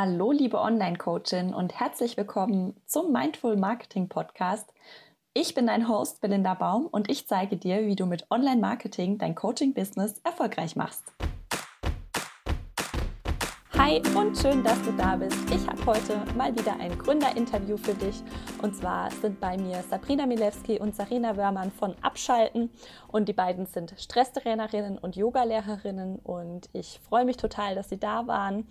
Hallo, liebe Online-Coachin und herzlich willkommen zum Mindful Marketing Podcast. Ich bin dein Host Belinda Baum und ich zeige dir, wie du mit Online-Marketing dein Coaching-Business erfolgreich machst. Hi und schön, dass du da bist. Ich habe heute mal wieder ein Gründerinterview für dich. Und zwar sind bei mir Sabrina Milewski und Sarina Wörmann von Abschalten. Und die beiden sind Stresstrainerinnen und Yogalehrerinnen. Und ich freue mich total, dass sie da waren.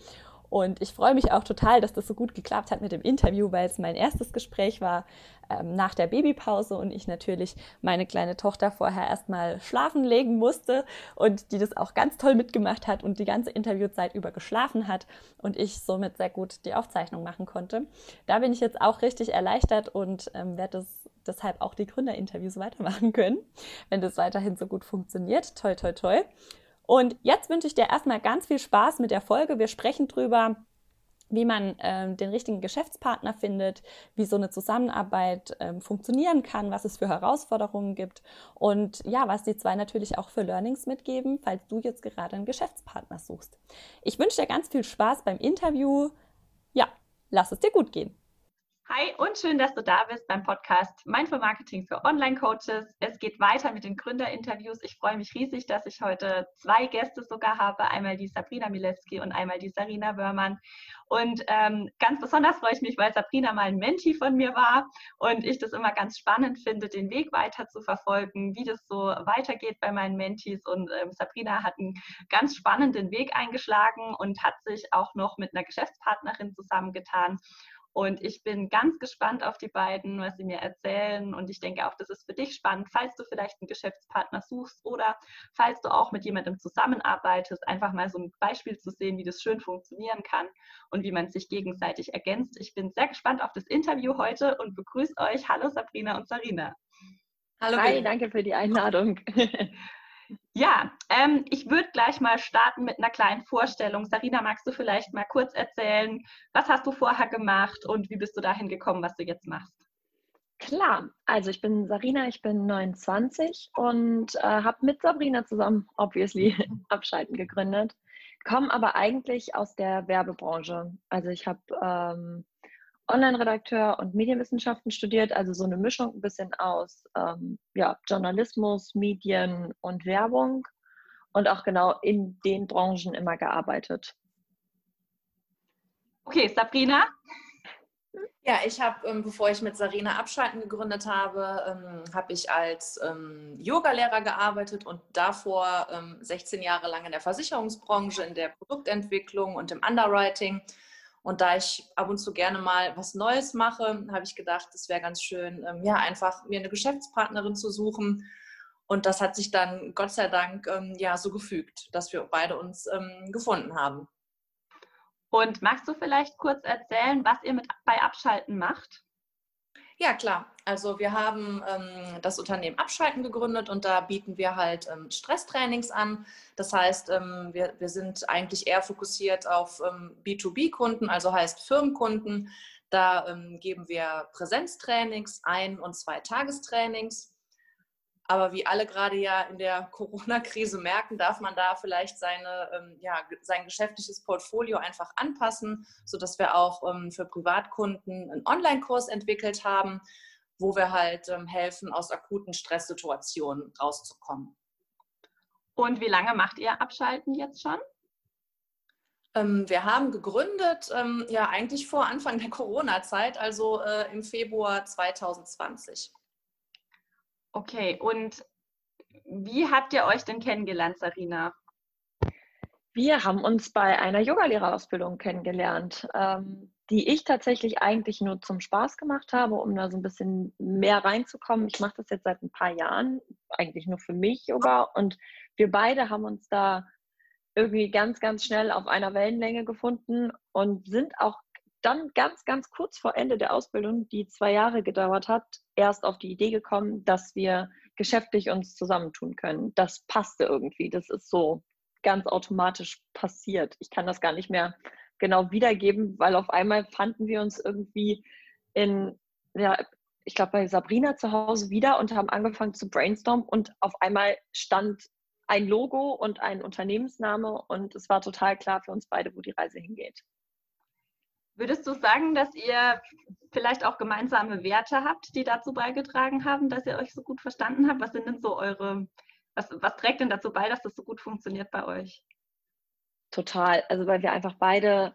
Und ich freue mich auch total, dass das so gut geklappt hat mit dem Interview, weil es mein erstes Gespräch war ähm, nach der Babypause und ich natürlich meine kleine Tochter vorher erstmal schlafen legen musste und die das auch ganz toll mitgemacht hat und die ganze Interviewzeit über geschlafen hat und ich somit sehr gut die Aufzeichnung machen konnte. Da bin ich jetzt auch richtig erleichtert und ähm, werde das deshalb auch die Gründerinterviews weitermachen können, wenn das weiterhin so gut funktioniert. Toi, toi, toi. Und jetzt wünsche ich dir erstmal ganz viel Spaß mit der Folge. Wir sprechen drüber, wie man äh, den richtigen Geschäftspartner findet, wie so eine Zusammenarbeit äh, funktionieren kann, was es für Herausforderungen gibt und ja, was die zwei natürlich auch für Learnings mitgeben, falls du jetzt gerade einen Geschäftspartner suchst. Ich wünsche dir ganz viel Spaß beim Interview. Ja, lass es dir gut gehen. Hi und schön, dass du da bist beim Podcast Mindful Marketing für Online-Coaches. Es geht weiter mit den Gründerinterviews. Ich freue mich riesig, dass ich heute zwei Gäste sogar habe. Einmal die Sabrina Milewski und einmal die Sarina Wörmann. Und ähm, ganz besonders freue ich mich, weil Sabrina mal ein Menti von mir war und ich das immer ganz spannend finde, den Weg weiter zu verfolgen, wie das so weitergeht bei meinen Mentis. Und ähm, Sabrina hat einen ganz spannenden Weg eingeschlagen und hat sich auch noch mit einer Geschäftspartnerin zusammengetan. Und ich bin ganz gespannt auf die beiden, was sie mir erzählen. Und ich denke auch, das ist für dich spannend, falls du vielleicht einen Geschäftspartner suchst oder falls du auch mit jemandem zusammenarbeitest, einfach mal so ein Beispiel zu sehen, wie das schön funktionieren kann und wie man sich gegenseitig ergänzt. Ich bin sehr gespannt auf das Interview heute und begrüße euch. Hallo Sabrina und Sarina. Hallo. Hi, danke für die Einladung. Ja, ähm, ich würde gleich mal starten mit einer kleinen Vorstellung. Sarina, magst du vielleicht mal kurz erzählen, was hast du vorher gemacht und wie bist du dahin gekommen, was du jetzt machst? Klar, also ich bin Sarina, ich bin 29 und äh, habe mit Sabrina zusammen, obviously, Abschalten gegründet, komme aber eigentlich aus der Werbebranche. Also ich habe ähm, Online-Redakteur und Medienwissenschaften studiert, also so eine Mischung ein bisschen aus ähm, ja, Journalismus, Medien und Werbung und auch genau in den Branchen immer gearbeitet. Okay, Sabrina? Ja, ich habe, ähm, bevor ich mit Sarina Abschalten gegründet habe, ähm, habe ich als ähm, Yogalehrer gearbeitet und davor 16 ähm, Jahre lang in der Versicherungsbranche, in der Produktentwicklung und im Underwriting und da ich ab und zu gerne mal was Neues mache, habe ich gedacht, es wäre ganz schön, ähm, ja, einfach mir eine Geschäftspartnerin zu suchen. Und das hat sich dann Gott sei Dank ähm, ja so gefügt, dass wir beide uns ähm, gefunden haben. Und magst du vielleicht kurz erzählen, was ihr mit bei Abschalten macht? Ja, klar. Also wir haben ähm, das Unternehmen Abschalten gegründet und da bieten wir halt ähm, Stresstrainings an. Das heißt, ähm, wir, wir sind eigentlich eher fokussiert auf ähm, B2B-Kunden, also heißt Firmenkunden. Da ähm, geben wir Präsenztrainings, ein- und zwei Tagestrainings. Aber wie alle gerade ja in der Corona-Krise merken, darf man da vielleicht seine, ähm, ja, sein geschäftliches Portfolio einfach anpassen, sodass wir auch ähm, für Privatkunden einen Online-Kurs entwickelt haben, wo wir halt ähm, helfen, aus akuten Stresssituationen rauszukommen. Und wie lange macht ihr Abschalten jetzt schon? Ähm, wir haben gegründet, ähm, ja eigentlich vor Anfang der Corona-Zeit, also äh, im Februar 2020. Okay, und wie habt ihr euch denn kennengelernt, Sarina? Wir haben uns bei einer Yogalehrerausbildung kennengelernt, ähm, die ich tatsächlich eigentlich nur zum Spaß gemacht habe, um da so ein bisschen mehr reinzukommen. Ich mache das jetzt seit ein paar Jahren, eigentlich nur für mich Yoga. Und wir beide haben uns da irgendwie ganz, ganz schnell auf einer Wellenlänge gefunden und sind auch dann ganz, ganz kurz vor Ende der Ausbildung, die zwei Jahre gedauert hat, erst auf die Idee gekommen, dass wir geschäftlich uns zusammentun können. Das passte irgendwie. Das ist so ganz automatisch passiert. Ich kann das gar nicht mehr genau wiedergeben, weil auf einmal fanden wir uns irgendwie in, ja, ich glaube, bei Sabrina zu Hause wieder und haben angefangen zu brainstormen und auf einmal stand ein Logo und ein Unternehmensname und es war total klar für uns beide, wo die Reise hingeht. Würdest du sagen, dass ihr vielleicht auch gemeinsame Werte habt, die dazu beigetragen haben, dass ihr euch so gut verstanden habt? Was sind denn so eure, was, was trägt denn dazu bei, dass das so gut funktioniert bei euch? Total. Also weil wir einfach beide,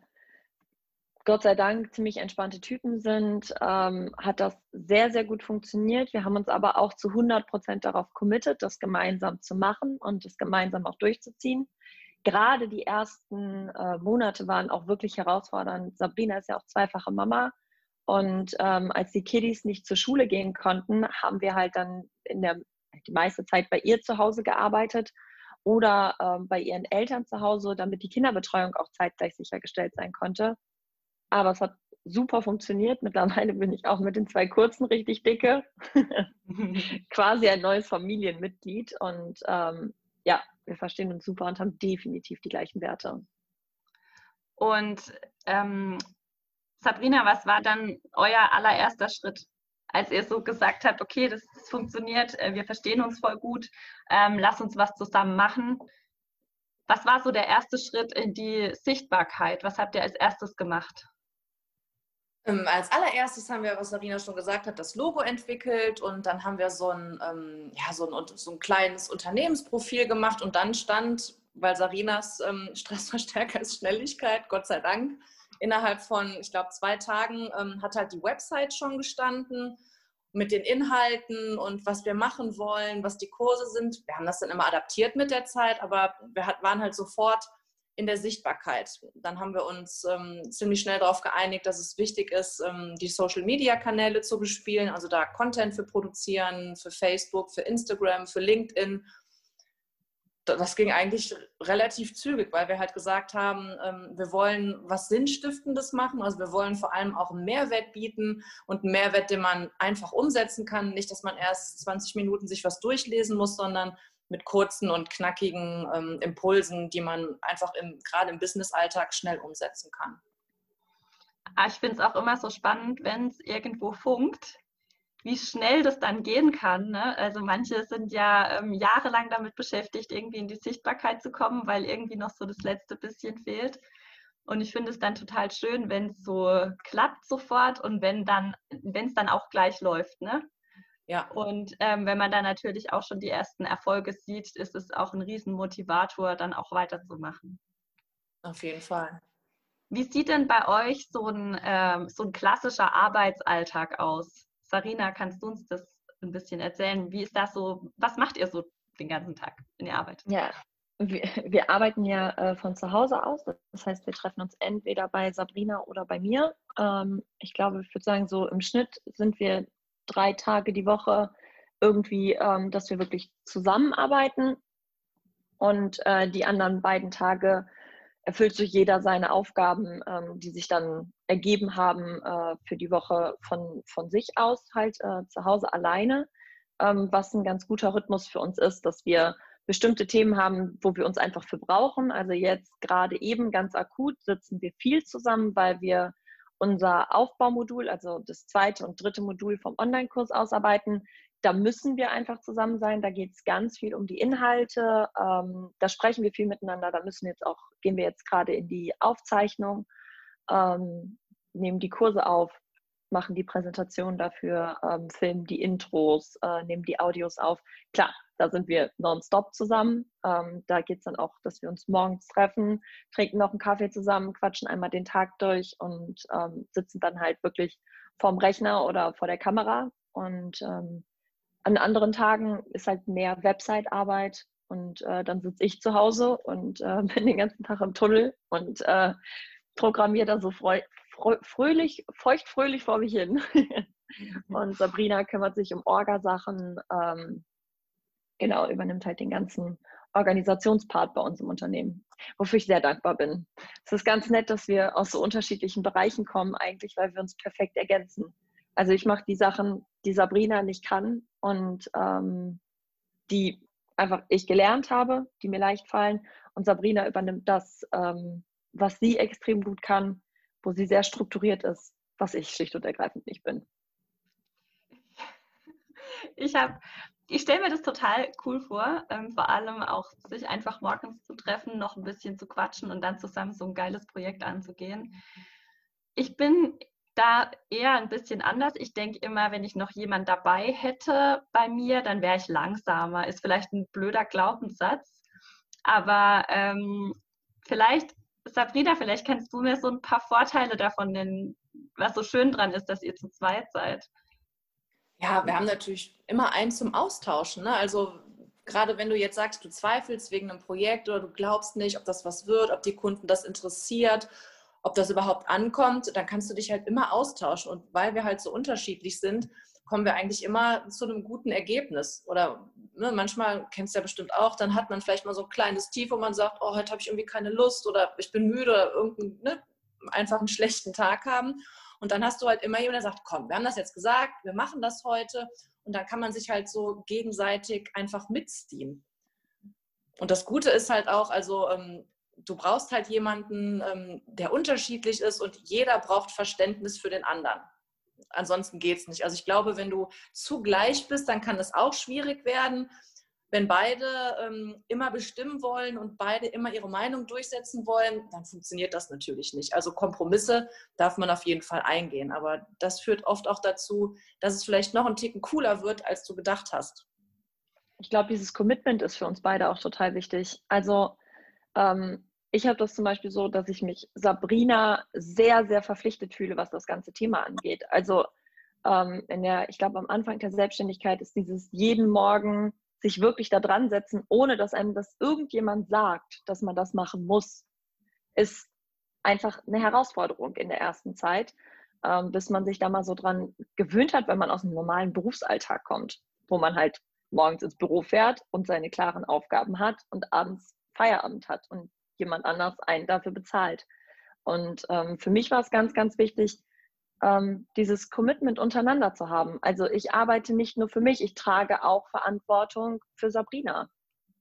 Gott sei Dank, ziemlich entspannte Typen sind, ähm, hat das sehr, sehr gut funktioniert. Wir haben uns aber auch zu 100 Prozent darauf committed, das gemeinsam zu machen und das gemeinsam auch durchzuziehen gerade die ersten äh, Monate waren auch wirklich herausfordernd. Sabrina ist ja auch zweifache Mama. Und ähm, als die Kiddies nicht zur Schule gehen konnten, haben wir halt dann in der die meiste Zeit bei ihr zu Hause gearbeitet oder ähm, bei ihren Eltern zu Hause, damit die Kinderbetreuung auch zeitgleich sichergestellt sein konnte. Aber es hat super funktioniert. Mittlerweile bin ich auch mit den zwei Kurzen richtig dicke. Quasi ein neues Familienmitglied. Und ähm, ja, wir verstehen uns super und haben definitiv die gleichen Werte. Und ähm, Sabrina, was war dann euer allererster Schritt, als ihr so gesagt habt, okay, das, das funktioniert, äh, wir verstehen uns voll gut, ähm, lass uns was zusammen machen. Was war so der erste Schritt in die Sichtbarkeit? Was habt ihr als erstes gemacht? Ähm, als allererstes haben wir, was Sarina schon gesagt hat, das Logo entwickelt und dann haben wir so ein, ähm, ja, so ein, so ein kleines Unternehmensprofil gemacht und dann stand, weil Sarinas ähm, Stressverstärker ist Schnelligkeit, Gott sei Dank, innerhalb von, ich glaube, zwei Tagen ähm, hat halt die Website schon gestanden mit den Inhalten und was wir machen wollen, was die Kurse sind. Wir haben das dann immer adaptiert mit der Zeit, aber wir hat, waren halt sofort in der Sichtbarkeit. Dann haben wir uns ähm, ziemlich schnell darauf geeinigt, dass es wichtig ist, ähm, die Social-Media-Kanäle zu bespielen, also da Content für produzieren, für Facebook, für Instagram, für LinkedIn. Das ging eigentlich relativ zügig, weil wir halt gesagt haben, ähm, wir wollen was Sinnstiftendes machen. Also wir wollen vor allem auch einen Mehrwert bieten und einen Mehrwert, den man einfach umsetzen kann. Nicht, dass man erst 20 Minuten sich was durchlesen muss, sondern mit kurzen und knackigen ähm, Impulsen, die man einfach im, gerade im Business-Alltag schnell umsetzen kann. Ah, ich finde es auch immer so spannend, wenn es irgendwo funkt, wie schnell das dann gehen kann. Ne? Also manche sind ja ähm, jahrelang damit beschäftigt, irgendwie in die Sichtbarkeit zu kommen, weil irgendwie noch so das letzte bisschen fehlt. Und ich finde es dann total schön, wenn es so klappt sofort und wenn dann, wenn es dann auch gleich läuft. Ne? Ja. Und ähm, wenn man dann natürlich auch schon die ersten Erfolge sieht, ist es auch ein Riesenmotivator, dann auch weiterzumachen. Auf jeden Fall. Wie sieht denn bei euch so ein, ähm, so ein klassischer Arbeitsalltag aus? Sarina, kannst du uns das ein bisschen erzählen? Wie ist das so? Was macht ihr so den ganzen Tag, wenn ihr arbeitet? Ja, wir, wir arbeiten ja äh, von zu Hause aus. Das heißt, wir treffen uns entweder bei Sabrina oder bei mir. Ähm, ich glaube, ich würde sagen, so im Schnitt sind wir drei Tage die Woche irgendwie, ähm, dass wir wirklich zusammenarbeiten. Und äh, die anderen beiden Tage erfüllt sich jeder seine Aufgaben, ähm, die sich dann ergeben haben äh, für die Woche von, von sich aus, halt äh, zu Hause alleine. Ähm, was ein ganz guter Rhythmus für uns ist, dass wir bestimmte Themen haben, wo wir uns einfach für brauchen. Also jetzt gerade eben ganz akut sitzen wir viel zusammen, weil wir unser Aufbaumodul, also das zweite und dritte Modul vom Online-Kurs ausarbeiten. Da müssen wir einfach zusammen sein. Da geht es ganz viel um die Inhalte. Ähm, da sprechen wir viel miteinander. Da müssen jetzt auch, gehen wir jetzt gerade in die Aufzeichnung, ähm, nehmen die Kurse auf, machen die Präsentation dafür, ähm, filmen die Intros, äh, nehmen die Audios auf. Klar, da sind wir nonstop zusammen. Ähm, da geht es dann auch, dass wir uns morgens treffen, trinken noch einen Kaffee zusammen, quatschen einmal den Tag durch und ähm, sitzen dann halt wirklich vorm Rechner oder vor der Kamera. Und ähm, an anderen Tagen ist halt mehr Website-Arbeit und äh, dann sitze ich zu Hause und äh, bin den ganzen Tag im Tunnel und äh, programmiere da so fröhlich, feuchtfröhlich vor mich hin. und Sabrina kümmert sich um Orgasachen, ähm, genau, übernimmt halt den ganzen Organisationspart bei uns im Unternehmen, wofür ich sehr dankbar bin. Es ist ganz nett, dass wir aus so unterschiedlichen Bereichen kommen, eigentlich, weil wir uns perfekt ergänzen. Also ich mache die Sachen, die Sabrina nicht kann und ähm, die einfach ich gelernt habe, die mir leicht fallen. Und Sabrina übernimmt das, ähm, was sie extrem gut kann, wo sie sehr strukturiert ist, was ich schlicht und ergreifend nicht bin. Ich habe ich stelle mir das total cool vor, ähm, vor allem auch sich einfach morgens zu treffen, noch ein bisschen zu quatschen und dann zusammen so ein geiles Projekt anzugehen. ich bin da eher ein bisschen anders. Ich denke immer, wenn ich noch jemand dabei hätte bei mir, dann wäre ich langsamer. Ist vielleicht ein blöder Glaubenssatz, aber ähm, vielleicht, Sabrina, vielleicht kannst du mir so ein paar Vorteile davon nennen, was so schön dran ist, dass ihr zu zweit seid. Ja, wir haben natürlich immer einen zum Austauschen. Ne? Also gerade wenn du jetzt sagst, du zweifelst wegen einem Projekt oder du glaubst nicht, ob das was wird, ob die Kunden das interessiert ob das überhaupt ankommt, dann kannst du dich halt immer austauschen. Und weil wir halt so unterschiedlich sind, kommen wir eigentlich immer zu einem guten Ergebnis. Oder ne, manchmal, kennst du ja bestimmt auch, dann hat man vielleicht mal so ein kleines Tief, wo man sagt, oh, heute habe ich irgendwie keine Lust oder ich bin müde oder irgendeinen, ne, einfach einen schlechten Tag haben. Und dann hast du halt immer jemanden, der sagt, komm, wir haben das jetzt gesagt, wir machen das heute. Und dann kann man sich halt so gegenseitig einfach mitziehen. Und das Gute ist halt auch, also ähm, du brauchst halt jemanden, ähm, der unterschiedlich ist und jeder braucht Verständnis für den anderen. Ansonsten geht es nicht. Also ich glaube, wenn du zu gleich bist, dann kann es auch schwierig werden. Wenn beide ähm, immer bestimmen wollen und beide immer ihre Meinung durchsetzen wollen, dann funktioniert das natürlich nicht. Also Kompromisse darf man auf jeden Fall eingehen. Aber das führt oft auch dazu, dass es vielleicht noch ein Ticken cooler wird, als du gedacht hast. Ich glaube, dieses Commitment ist für uns beide auch total wichtig. Also ähm, ich habe das zum Beispiel so, dass ich mich Sabrina sehr, sehr verpflichtet fühle, was das ganze Thema angeht. Also ähm, in der, ich glaube, am Anfang der Selbstständigkeit ist dieses jeden Morgen sich wirklich da dran setzen, ohne dass einem das irgendjemand sagt, dass man das machen muss, ist einfach eine Herausforderung in der ersten Zeit, ähm, bis man sich da mal so dran gewöhnt hat, wenn man aus einem normalen Berufsalltag kommt, wo man halt morgens ins Büro fährt und seine klaren Aufgaben hat und abends Feierabend hat und jemand anders einen dafür bezahlt. Und ähm, für mich war es ganz, ganz wichtig, ähm, dieses Commitment untereinander zu haben. Also ich arbeite nicht nur für mich, ich trage auch Verantwortung für Sabrina.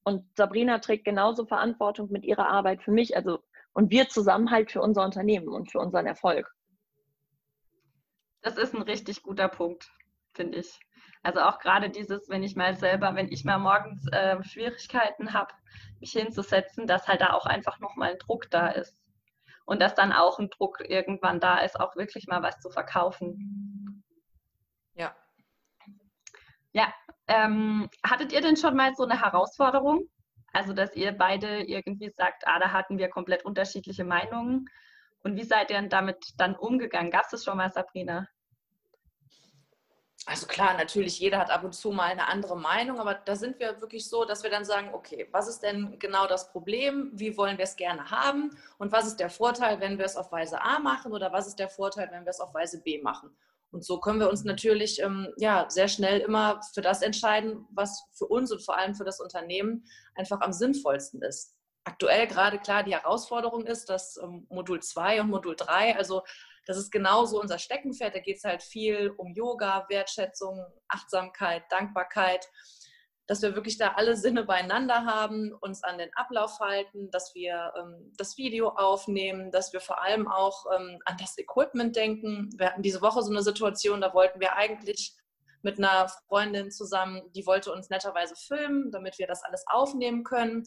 Und Sabrina trägt genauso Verantwortung mit ihrer Arbeit für mich. Also und wir zusammen halt für unser Unternehmen und für unseren Erfolg. Das ist ein richtig guter Punkt, finde ich. Also auch gerade dieses, wenn ich mal selber, wenn ich mal morgens äh, Schwierigkeiten habe, mich hinzusetzen, dass halt da auch einfach nochmal ein Druck da ist. Und dass dann auch ein Druck irgendwann da ist, auch wirklich mal was zu verkaufen. Ja. Ja. Ähm, hattet ihr denn schon mal so eine Herausforderung? Also, dass ihr beide irgendwie sagt, ah, da hatten wir komplett unterschiedliche Meinungen. Und wie seid ihr denn damit dann umgegangen? Gab es das schon mal, Sabrina? Also klar, natürlich, jeder hat ab und zu mal eine andere Meinung, aber da sind wir wirklich so, dass wir dann sagen, okay, was ist denn genau das Problem? Wie wollen wir es gerne haben? Und was ist der Vorteil, wenn wir es auf Weise A machen oder was ist der Vorteil, wenn wir es auf Weise B machen? Und so können wir uns natürlich ähm, ja, sehr schnell immer für das entscheiden, was für uns und vor allem für das Unternehmen einfach am sinnvollsten ist. Aktuell gerade klar die Herausforderung ist, dass ähm, Modul 2 und Modul 3, also das ist genauso unser Steckenpferd. Da geht es halt viel um Yoga, Wertschätzung, Achtsamkeit, Dankbarkeit, dass wir wirklich da alle Sinne beieinander haben, uns an den Ablauf halten, dass wir ähm, das Video aufnehmen, dass wir vor allem auch ähm, an das Equipment denken. Wir hatten diese Woche so eine Situation, da wollten wir eigentlich mit einer Freundin zusammen, die wollte uns netterweise filmen, damit wir das alles aufnehmen können.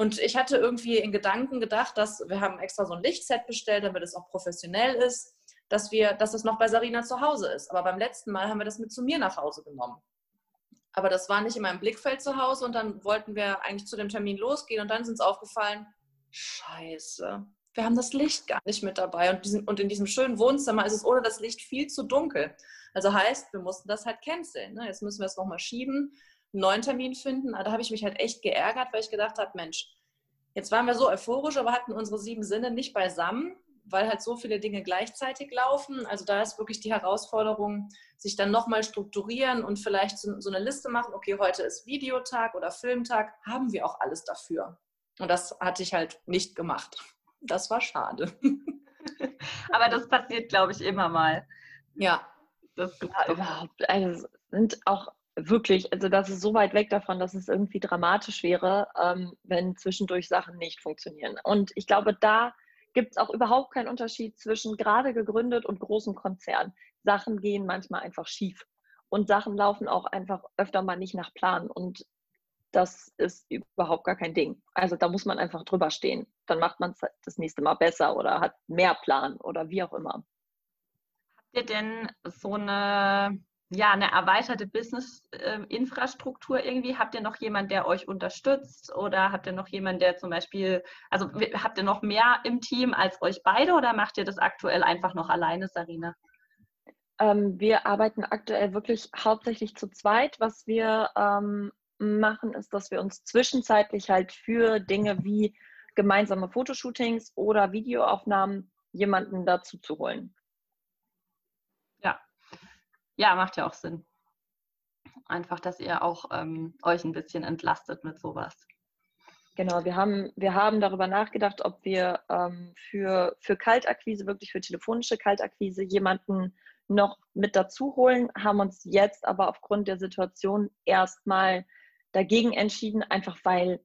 Und ich hatte irgendwie in Gedanken gedacht, dass wir haben extra so ein Lichtset bestellt, damit es auch professionell ist, dass wir, dass es noch bei Sarina zu Hause ist. Aber beim letzten Mal haben wir das mit zu mir nach Hause genommen. Aber das war nicht in meinem Blickfeld zu Hause und dann wollten wir eigentlich zu dem Termin losgehen und dann sind uns aufgefallen, scheiße, wir haben das Licht gar nicht mit dabei und, und in diesem schönen Wohnzimmer ist es ohne das Licht viel zu dunkel. Also heißt, wir mussten das halt canceln. Ne? Jetzt müssen wir es nochmal schieben einen neuen Termin finden. Aber da habe ich mich halt echt geärgert, weil ich gedacht habe, Mensch, jetzt waren wir so euphorisch, aber hatten unsere sieben Sinne nicht beisammen, weil halt so viele Dinge gleichzeitig laufen. Also da ist wirklich die Herausforderung, sich dann nochmal strukturieren und vielleicht so, so eine Liste machen, okay, heute ist Videotag oder Filmtag, haben wir auch alles dafür. Und das hatte ich halt nicht gemacht. Das war schade. Aber das passiert, glaube ich, immer mal. Ja. Das ja, überhaupt. Also sind auch wirklich, also das ist so weit weg davon, dass es irgendwie dramatisch wäre, ähm, wenn zwischendurch Sachen nicht funktionieren. Und ich glaube, da gibt es auch überhaupt keinen Unterschied zwischen gerade gegründet und großem Konzern. Sachen gehen manchmal einfach schief und Sachen laufen auch einfach öfter mal nicht nach Plan. Und das ist überhaupt gar kein Ding. Also da muss man einfach drüber stehen. Dann macht man es das nächste Mal besser oder hat mehr Plan oder wie auch immer. Habt ihr denn so eine, ja, eine erweiterte Business-Infrastruktur irgendwie? Habt ihr noch jemanden, der euch unterstützt oder habt ihr noch jemanden, der zum Beispiel, also habt ihr noch mehr im Team als euch beide oder macht ihr das aktuell einfach noch alleine, Sarina? Ähm, wir arbeiten aktuell wirklich hauptsächlich zu zweit. Was wir ähm, machen, ist, dass wir uns zwischenzeitlich halt für Dinge wie gemeinsame Fotoshootings oder Videoaufnahmen jemanden dazu zu holen. Ja, macht ja auch Sinn. Einfach, dass ihr auch ähm, euch ein bisschen entlastet mit sowas. Genau, wir haben, wir haben darüber nachgedacht, ob wir ähm, für, für Kaltakquise, wirklich für telefonische Kaltakquise, jemanden noch mit dazu holen, haben uns jetzt aber aufgrund der Situation erstmal dagegen entschieden, einfach weil,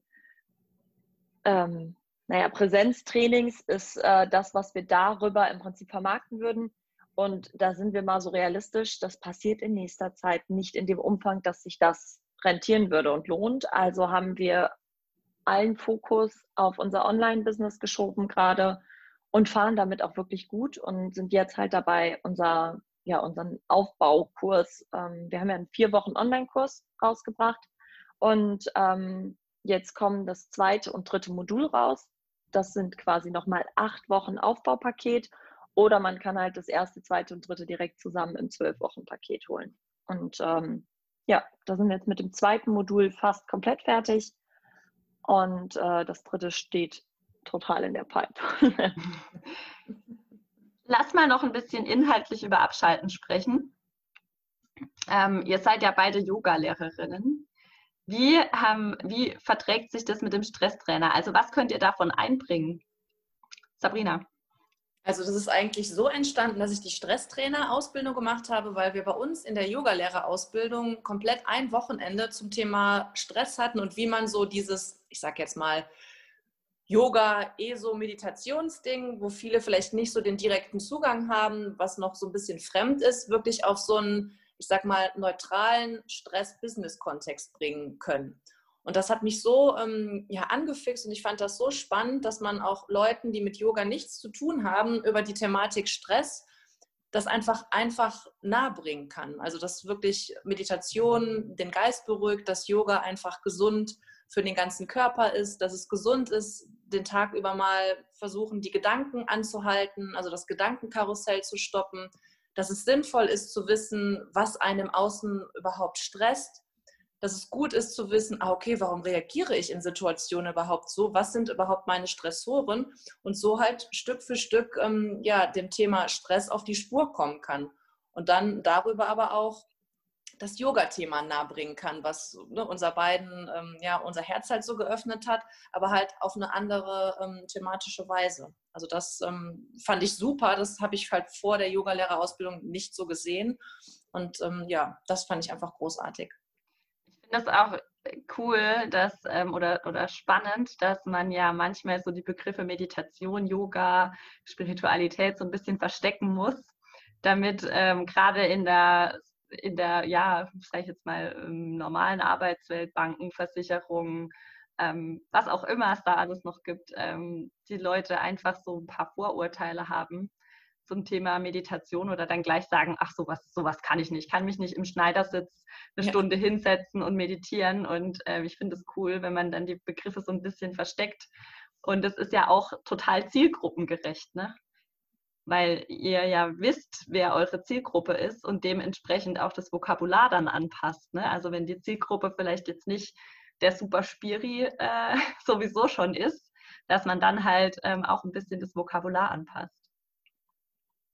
ähm, naja, Präsenztrainings ist äh, das, was wir darüber im Prinzip vermarkten würden. Und da sind wir mal so realistisch, das passiert in nächster Zeit nicht in dem Umfang, dass sich das rentieren würde und lohnt. Also haben wir allen Fokus auf unser Online-Business geschoben gerade und fahren damit auch wirklich gut und sind jetzt halt dabei, unser ja, unseren Aufbaukurs. Ähm, wir haben ja einen vier Wochen Online-Kurs rausgebracht und ähm, jetzt kommen das zweite und dritte Modul raus. Das sind quasi nochmal acht Wochen Aufbaupaket oder man kann halt das erste, zweite und dritte direkt zusammen im zwölf Wochen Paket holen. Und ähm, ja, da sind wir jetzt mit dem zweiten Modul fast komplett fertig und äh, das dritte steht total in der Pipe. Lass mal noch ein bisschen inhaltlich über Abschalten sprechen. Ähm, ihr seid ja beide Yoga-Lehrerinnen. Wie, ähm, wie verträgt sich das mit dem Stresstrainer? Also was könnt ihr davon einbringen? Sabrina. Also das ist eigentlich so entstanden, dass ich die Stresstrainer-Ausbildung gemacht habe, weil wir bei uns in der Yogalehrerausbildung komplett ein Wochenende zum Thema Stress hatten und wie man so dieses, ich sag jetzt mal, Yoga, ESO, Meditationsding, wo viele vielleicht nicht so den direkten Zugang haben, was noch so ein bisschen fremd ist, wirklich auf so einen, ich sag mal, neutralen Stress-Business-Kontext bringen können. Und das hat mich so ähm, ja, angefixt und ich fand das so spannend, dass man auch Leuten, die mit Yoga nichts zu tun haben, über die Thematik Stress das einfach einfach nahebringen kann. Also dass wirklich Meditation den Geist beruhigt, dass Yoga einfach gesund für den ganzen Körper ist, dass es gesund ist, den Tag über mal versuchen, die Gedanken anzuhalten, also das Gedankenkarussell zu stoppen, dass es sinnvoll ist zu wissen, was einem außen überhaupt stresst, dass es gut ist zu wissen, ah, okay, warum reagiere ich in Situationen überhaupt so, was sind überhaupt meine Stressoren und so halt Stück für Stück ähm, ja, dem Thema Stress auf die Spur kommen kann. Und dann darüber aber auch das Yoga-Thema nahebringen kann, was ne, unser beiden, ähm, ja, unser Herz halt so geöffnet hat, aber halt auf eine andere ähm, thematische Weise. Also das ähm, fand ich super. Das habe ich halt vor der Yogalehrerausbildung nicht so gesehen. Und ähm, ja, das fand ich einfach großartig. Ich finde das auch cool, dass ähm, oder, oder spannend, dass man ja manchmal so die Begriffe Meditation, Yoga, Spiritualität so ein bisschen verstecken muss damit ähm, gerade in der in der, ja, sage ich jetzt mal, normalen Arbeitswelt, Banken, Versicherungen, ähm, was auch immer es da alles noch gibt, ähm, die Leute einfach so ein paar Vorurteile haben zum Thema Meditation oder dann gleich sagen, ach sowas, sowas kann ich nicht, ich kann mich nicht im Schneidersitz eine ja. Stunde hinsetzen und meditieren und äh, ich finde es cool, wenn man dann die Begriffe so ein bisschen versteckt und es ist ja auch total zielgruppengerecht, ne? weil ihr ja wisst, wer eure Zielgruppe ist und dementsprechend auch das Vokabular dann anpasst. Ne? Also wenn die Zielgruppe vielleicht jetzt nicht der Super Spiri äh, sowieso schon ist, dass man dann halt ähm, auch ein bisschen das Vokabular anpasst.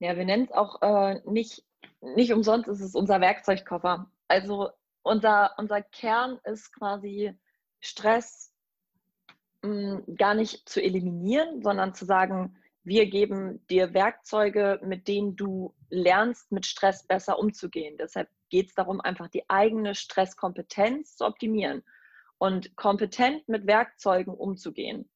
Ja, wir nennen es auch äh, nicht, nicht umsonst, ist es unser Werkzeugkoffer. Also unser, unser Kern ist quasi Stress mh, hm, gar nicht zu eliminieren, sondern zu sagen, wir geben dir Werkzeuge, mit denen du lernst, mit Stress besser umzugehen. Deshalb geht es darum, einfach die eigene Stresskompetenz zu optimieren und kompetent mit Werkzeugen umzugehen.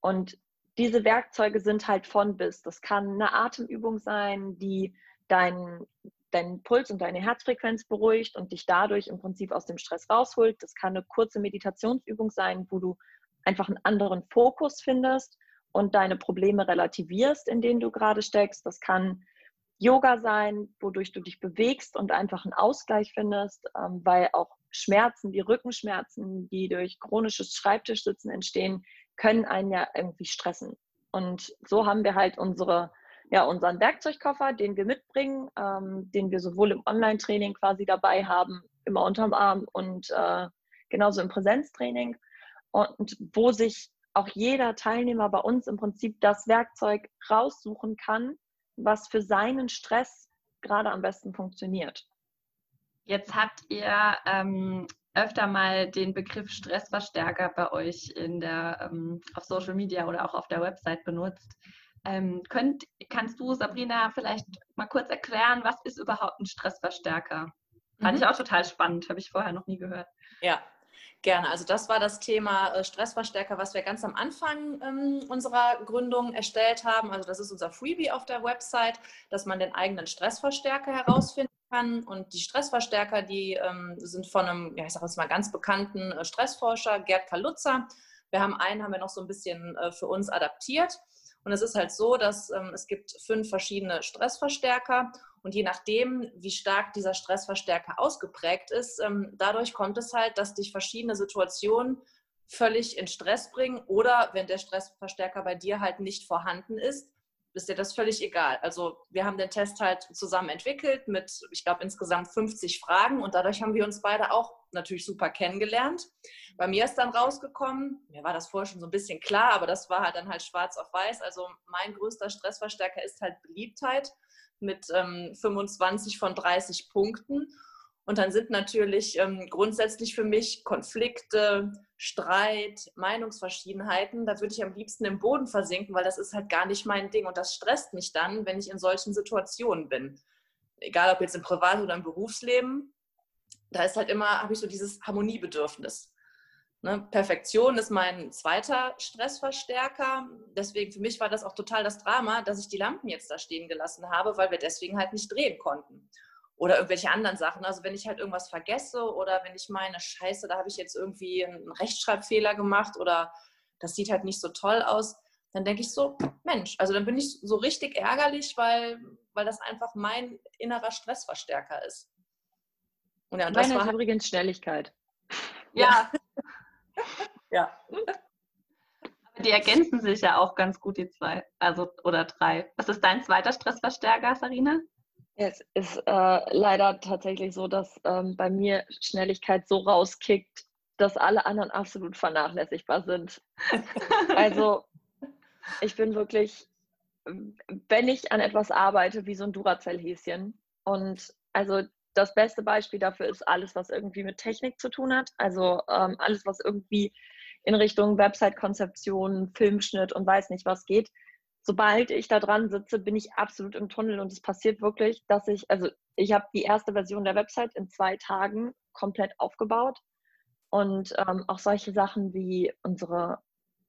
Und diese Werkzeuge sind halt von bis. Das kann eine Atemübung sein, die dein, deinen Puls und deine Herzfrequenz beruhigt und dich dadurch im Prinzip aus dem Stress rausholt. Das kann eine kurze Meditationsübung sein, wo du einfach einen anderen Fokus findest und deine Probleme relativierst, in denen du gerade steckst. Das kann Yoga sein, wodurch du dich bewegst und einfach einen Ausgleich findest, ähm, weil auch Schmerzen wie Rückenschmerzen, die durch chronisches Schreibtischsitzen entstehen, können einen ja irgendwie stressen. Und so haben wir halt unsere, ja, unseren Werkzeugkoffer, den wir mitbringen, ähm, den wir sowohl im Online-Training quasi dabei haben, immer unterm Arm und äh, genauso im Präsenztraining. Und wo sich auch jeder Teilnehmer bei uns im Prinzip das Werkzeug raussuchen kann, was für seinen Stress gerade am besten funktioniert. Jetzt habt ihr ähm, öfter mal den Begriff Stressverstärker bei euch in der, ähm, auf Social Media oder auch auf der Website benutzt. Ähm, könnt, kannst du, Sabrina, vielleicht mal kurz erklären, was ist überhaupt ein Stressverstärker? Fand mhm. ich auch total spannend, habe ich vorher noch nie gehört. Ja, Gerne. Also das war das Thema äh, Stressverstärker, was wir ganz am Anfang ähm, unserer Gründung erstellt haben. Also das ist unser Freebie auf der Website, dass man den eigenen Stressverstärker herausfinden kann. Und die Stressverstärker, die ähm, sind von einem, ja, ich sage jetzt mal ganz bekannten äh, Stressforscher, Gerd Kalutzer. Wir haben einen, haben wir noch so ein bisschen äh, für uns adaptiert. Und es ist halt so, dass ähm, es gibt fünf verschiedene Stressverstärker und je nachdem, wie stark dieser Stressverstärker ausgeprägt ist, ähm, dadurch kommt es halt, dass dich verschiedene Situationen völlig in Stress bringen oder wenn der Stressverstärker bei dir halt nicht vorhanden ist, ist dir das völlig egal. Also wir haben den Test halt zusammen entwickelt mit, ich glaube, insgesamt 50 Fragen und dadurch haben wir uns beide auch natürlich super kennengelernt. Bei mir ist dann rausgekommen, mir war das vorher schon so ein bisschen klar, aber das war halt dann halt schwarz auf weiß. Also mein größter Stressverstärker ist halt Beliebtheit mit ähm, 25 von 30 Punkten. Und dann sind natürlich ähm, grundsätzlich für mich Konflikte, Streit, Meinungsverschiedenheiten, da würde ich am liebsten im Boden versinken, weil das ist halt gar nicht mein Ding. Und das stresst mich dann, wenn ich in solchen Situationen bin. Egal ob jetzt im Privat- oder im Berufsleben, da ist halt immer, habe ich so dieses Harmoniebedürfnis. Ne? Perfektion ist mein zweiter Stressverstärker. Deswegen für mich war das auch total das Drama, dass ich die Lampen jetzt da stehen gelassen habe, weil wir deswegen halt nicht drehen konnten. Oder irgendwelche anderen Sachen. Also wenn ich halt irgendwas vergesse oder wenn ich meine, scheiße, da habe ich jetzt irgendwie einen Rechtschreibfehler gemacht oder das sieht halt nicht so toll aus, dann denke ich so, Mensch, also dann bin ich so richtig ärgerlich, weil, weil das einfach mein innerer Stressverstärker ist. Und ja, und Meine das war übrigens Schnelligkeit. Ja, ja. Aber die ergänzen sich ja auch ganz gut, die zwei. Also, oder drei. Was ist dein zweiter Stressverstärker, Sarina? Es ist äh, leider tatsächlich so, dass ähm, bei mir Schnelligkeit so rauskickt, dass alle anderen absolut vernachlässigbar sind. also, ich bin wirklich, wenn ich an etwas arbeite, wie so ein Duracell-Häschen. Und also das beste Beispiel dafür ist alles, was irgendwie mit Technik zu tun hat. Also ähm, alles, was irgendwie in Richtung Website-Konzeption, Filmschnitt und weiß nicht was geht. Sobald ich da dran sitze, bin ich absolut im Tunnel und es passiert wirklich, dass ich, also ich habe die erste Version der Website in zwei Tagen komplett aufgebaut und ähm, auch solche Sachen wie unsere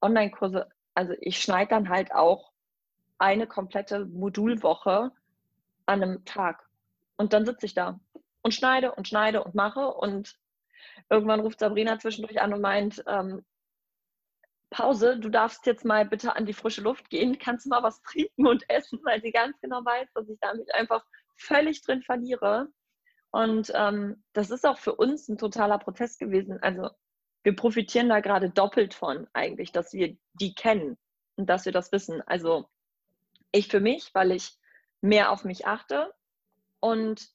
Online-Kurse, also ich schneide dann halt auch eine komplette Modulwoche an einem Tag und dann sitze ich da und schneide und schneide und mache. Und irgendwann ruft Sabrina zwischendurch an und meint, ähm, Pause, du darfst jetzt mal bitte an die frische Luft gehen, kannst mal was trinken und essen, weil sie ganz genau weiß, dass ich damit einfach völlig drin verliere. Und ähm, das ist auch für uns ein totaler Prozess gewesen. Also wir profitieren da gerade doppelt von eigentlich, dass wir die kennen und dass wir das wissen. Also ich für mich, weil ich mehr auf mich achte, und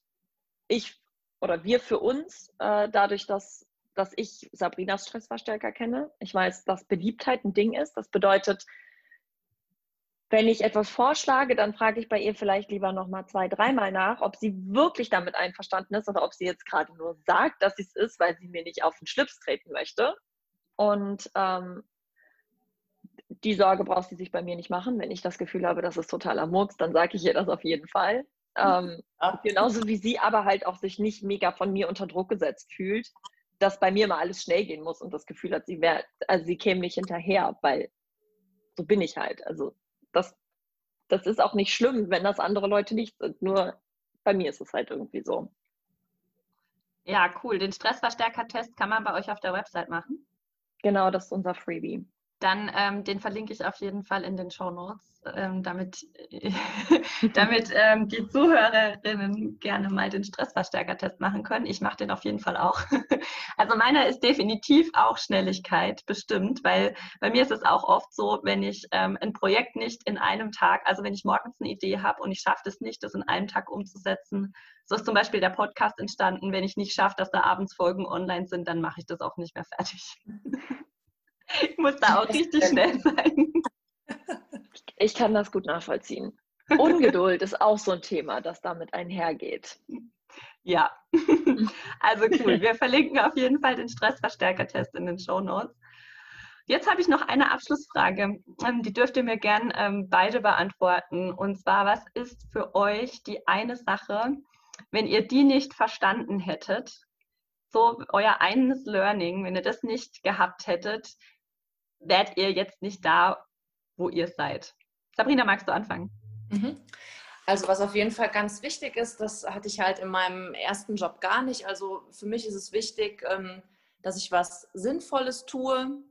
ich oder wir für uns, äh, dadurch, dass, dass ich Sabrinas Stressverstärker kenne, ich weiß, dass Beliebtheit ein Ding ist. Das bedeutet, wenn ich etwas vorschlage, dann frage ich bei ihr vielleicht lieber nochmal zwei, dreimal nach, ob sie wirklich damit einverstanden ist oder ob sie jetzt gerade nur sagt, dass sie es ist, weil sie mir nicht auf den Schlips treten möchte. Und ähm, die Sorge braucht sie sich bei mir nicht machen. Wenn ich das Gefühl habe, das ist totaler Murks, dann sage ich ihr das auf jeden Fall. Ähm, genauso wie sie aber halt auch sich nicht mega von mir unter Druck gesetzt fühlt, dass bei mir mal alles schnell gehen muss und das Gefühl hat, sie wäre, also sie käme nicht hinterher, weil so bin ich halt. Also das, das ist auch nicht schlimm, wenn das andere Leute nicht sind. Nur bei mir ist es halt irgendwie so. Ja, cool. Den Stressverstärker-Test kann man bei euch auf der Website machen. Genau, das ist unser Freebie. Dann ähm, den verlinke ich auf jeden Fall in den Show Notes, ähm, damit, damit ähm, die Zuhörerinnen gerne mal den Stressverstärker-Test machen können. Ich mache den auf jeden Fall auch. also meiner ist definitiv auch Schnelligkeit bestimmt, weil bei mir ist es auch oft so, wenn ich ähm, ein Projekt nicht in einem Tag, also wenn ich morgens eine Idee habe und ich schaffe es nicht, das in einem Tag umzusetzen, so ist zum Beispiel der Podcast entstanden. Wenn ich nicht schaffe, dass da abends Folgen online sind, dann mache ich das auch nicht mehr fertig. Ich muss da auch richtig schnell sein. Ich kann das gut nachvollziehen. Ungeduld ist auch so ein Thema, das damit einhergeht. Ja, also cool. Wir verlinken auf jeden Fall den Stressverstärker-Test in den Show Notes. Jetzt habe ich noch eine Abschlussfrage. Ähm, die dürft ihr mir gern ähm, beide beantworten. Und zwar, was ist für euch die eine Sache, wenn ihr die nicht verstanden hättet, so euer eines Learning, wenn ihr das nicht gehabt hättet, wärt ihr jetzt nicht da, wo ihr seid. Sabrina, magst du anfangen? Mhm. Also was auf jeden Fall ganz wichtig ist, das hatte ich halt in meinem ersten Job gar nicht. Also für mich ist es wichtig, ähm, dass ich was Sinnvolles tue.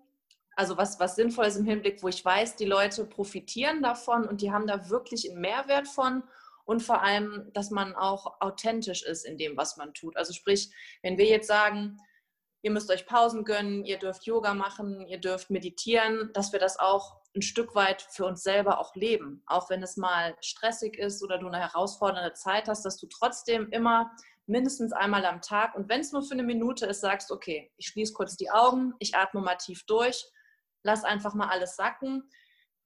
Also was, was Sinnvolles im Hinblick, wo ich weiß, die Leute profitieren davon und die haben da wirklich einen Mehrwert von. Und vor allem, dass man auch authentisch ist in dem, was man tut. Also sprich, wenn wir jetzt sagen, ihr müsst euch Pausen gönnen, ihr dürft Yoga machen, ihr dürft meditieren, dass wir das auch ein Stück weit für uns selber auch leben. Auch wenn es mal stressig ist oder du eine herausfordernde Zeit hast, dass du trotzdem immer mindestens einmal am Tag und wenn es nur für eine Minute ist, sagst, okay, ich schließe kurz die Augen, ich atme mal tief durch, lass einfach mal alles sacken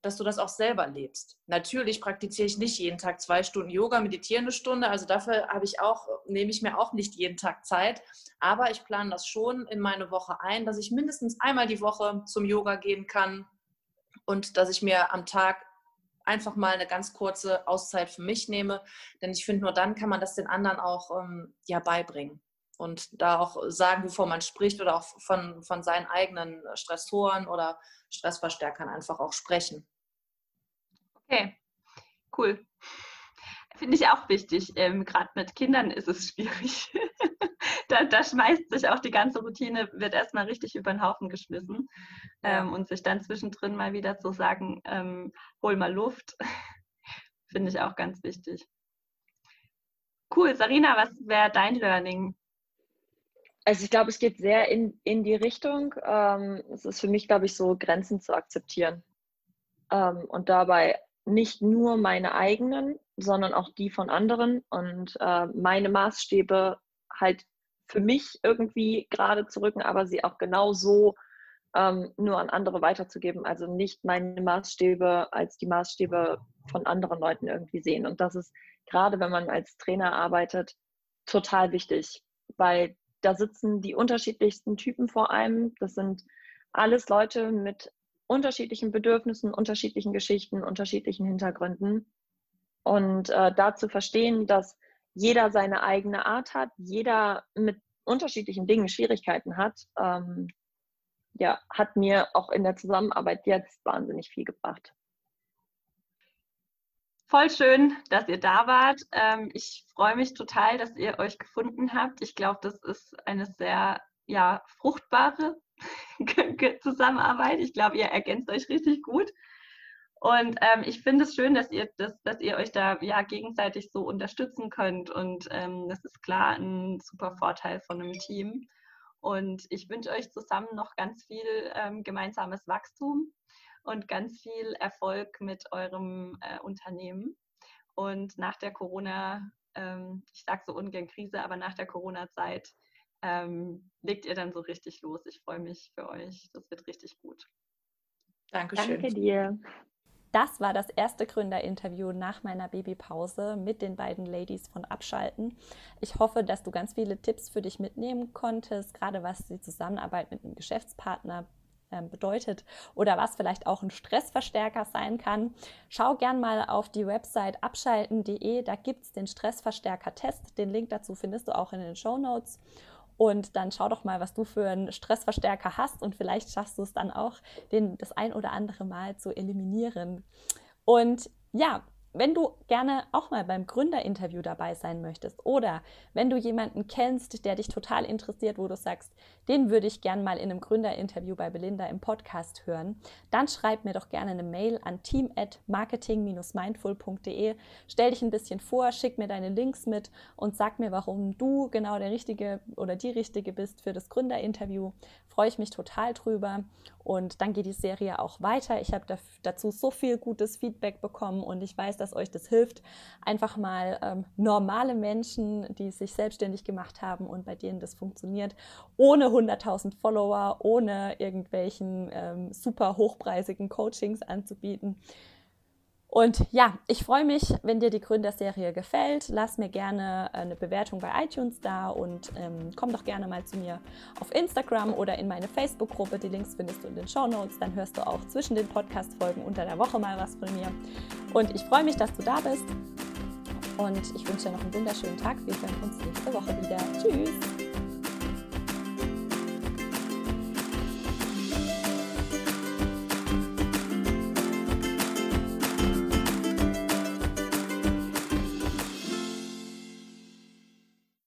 dass du das auch selber lebst. Natürlich praktiziere ich nicht jeden Tag zwei Stunden Yoga, meditiere eine Stunde. Also dafür habe ich auch, nehme ich mir auch nicht jeden Tag Zeit. Aber ich plane das schon in meine Woche ein, dass ich mindestens einmal die Woche zum Yoga gehen kann und dass ich mir am Tag einfach mal eine ganz kurze Auszeit für mich nehme. Denn ich finde, nur dann kann man das den anderen auch ähm, ja, beibringen und da auch sagen, wovon man spricht oder auch von, von seinen eigenen Stressoren oder Stressverstärkern einfach auch sprechen. Okay, cool. Finde ich auch wichtig. Ähm, Gerade mit Kindern ist es schwierig. da, da, schmeißt sich auch die ganze Routine, wird erstmal richtig über den Haufen geschmissen. Ähm, und sich dann zwischendrin mal wieder zu sagen, ähm, hol mal Luft, finde ich auch ganz wichtig. Cool, Sarina, was wäre dein Learning also ich glaube, es geht sehr in, in die Richtung. Ähm, es ist für mich, glaube ich, so Grenzen zu akzeptieren. Ähm, und dabei nicht nur meine eigenen, sondern auch die von anderen und äh, meine Maßstäbe halt für mich irgendwie gerade zu rücken, aber sie auch genau so ähm, nur an andere weiterzugeben. Also nicht meine Maßstäbe als die Maßstäbe von anderen Leuten irgendwie sehen. Und das ist gerade, wenn man als Trainer arbeitet, total wichtig, weil da sitzen die unterschiedlichsten Typen vor einem. Das sind alles Leute mit unterschiedlichen Bedürfnissen, unterschiedlichen Geschichten, unterschiedlichen Hintergründen. Und äh, da zu verstehen, dass jeder seine eigene Art hat, jeder mit unterschiedlichen Dingen Schwierigkeiten hat, ähm, ja, hat mir auch in der Zusammenarbeit jetzt wahnsinnig viel gebracht. Voll schön, dass ihr da wart. Ähm, ich freue mich total, dass ihr euch gefunden habt. Ich glaube, das ist eine sehr ja, fruchtbare Zusammenarbeit. Ich glaube, ihr ergänzt euch richtig gut. Und ähm, ich finde es schön, dass ihr, das, dass ihr euch da ja gegenseitig so unterstützen könnt. Und ähm, das ist klar ein super Vorteil von einem Team. Und ich wünsche euch zusammen noch ganz viel ähm, gemeinsames Wachstum und ganz viel Erfolg mit eurem äh, Unternehmen. Und nach der Corona, ähm, ich sage so ungern Krise, aber nach der Corona-Zeit ähm, legt ihr dann so richtig los. Ich freue mich für euch. Das wird richtig gut. Dankeschön. Danke dir. Das war das erste Gründerinterview nach meiner Babypause mit den beiden Ladies von Abschalten. Ich hoffe, dass du ganz viele Tipps für dich mitnehmen konntest, gerade was die Zusammenarbeit mit einem Geschäftspartner bedeutet oder was vielleicht auch ein Stressverstärker sein kann. Schau gern mal auf die Website abschalten.de, da gibt es den Stressverstärker-Test. Den Link dazu findest du auch in den Show Notes. Und dann schau doch mal, was du für einen Stressverstärker hast und vielleicht schaffst du es dann auch, den das ein oder andere Mal zu eliminieren. Und ja, wenn du gerne auch mal beim Gründerinterview dabei sein möchtest oder wenn du jemanden kennst, der dich total interessiert, wo du sagst, den würde ich gerne mal in einem Gründerinterview bei Belinda im Podcast hören, dann schreib mir doch gerne eine Mail an team@marketing-mindful.de. Stell dich ein bisschen vor, schick mir deine Links mit und sag mir, warum du genau der richtige oder die richtige bist für das Gründerinterview. Freue ich mich total drüber und dann geht die Serie auch weiter. Ich habe dazu so viel gutes Feedback bekommen und ich weiß, dass euch das hilft, einfach mal ähm, normale Menschen, die sich selbstständig gemacht haben und bei denen das funktioniert, ohne 100.000 Follower, ohne irgendwelchen ähm, super hochpreisigen Coachings anzubieten, und ja, ich freue mich, wenn dir die Gründerserie gefällt. Lass mir gerne äh, eine Bewertung bei iTunes da und ähm, komm doch gerne mal zu mir auf Instagram oder in meine Facebook-Gruppe. Die Links findest du in den Show Notes. Dann hörst du auch zwischen den Podcast-Folgen unter der Woche mal was von mir. Und ich freue mich, dass du da bist. Und ich wünsche dir noch einen wunderschönen Tag. Wir hören uns nächste Woche wieder. Tschüss!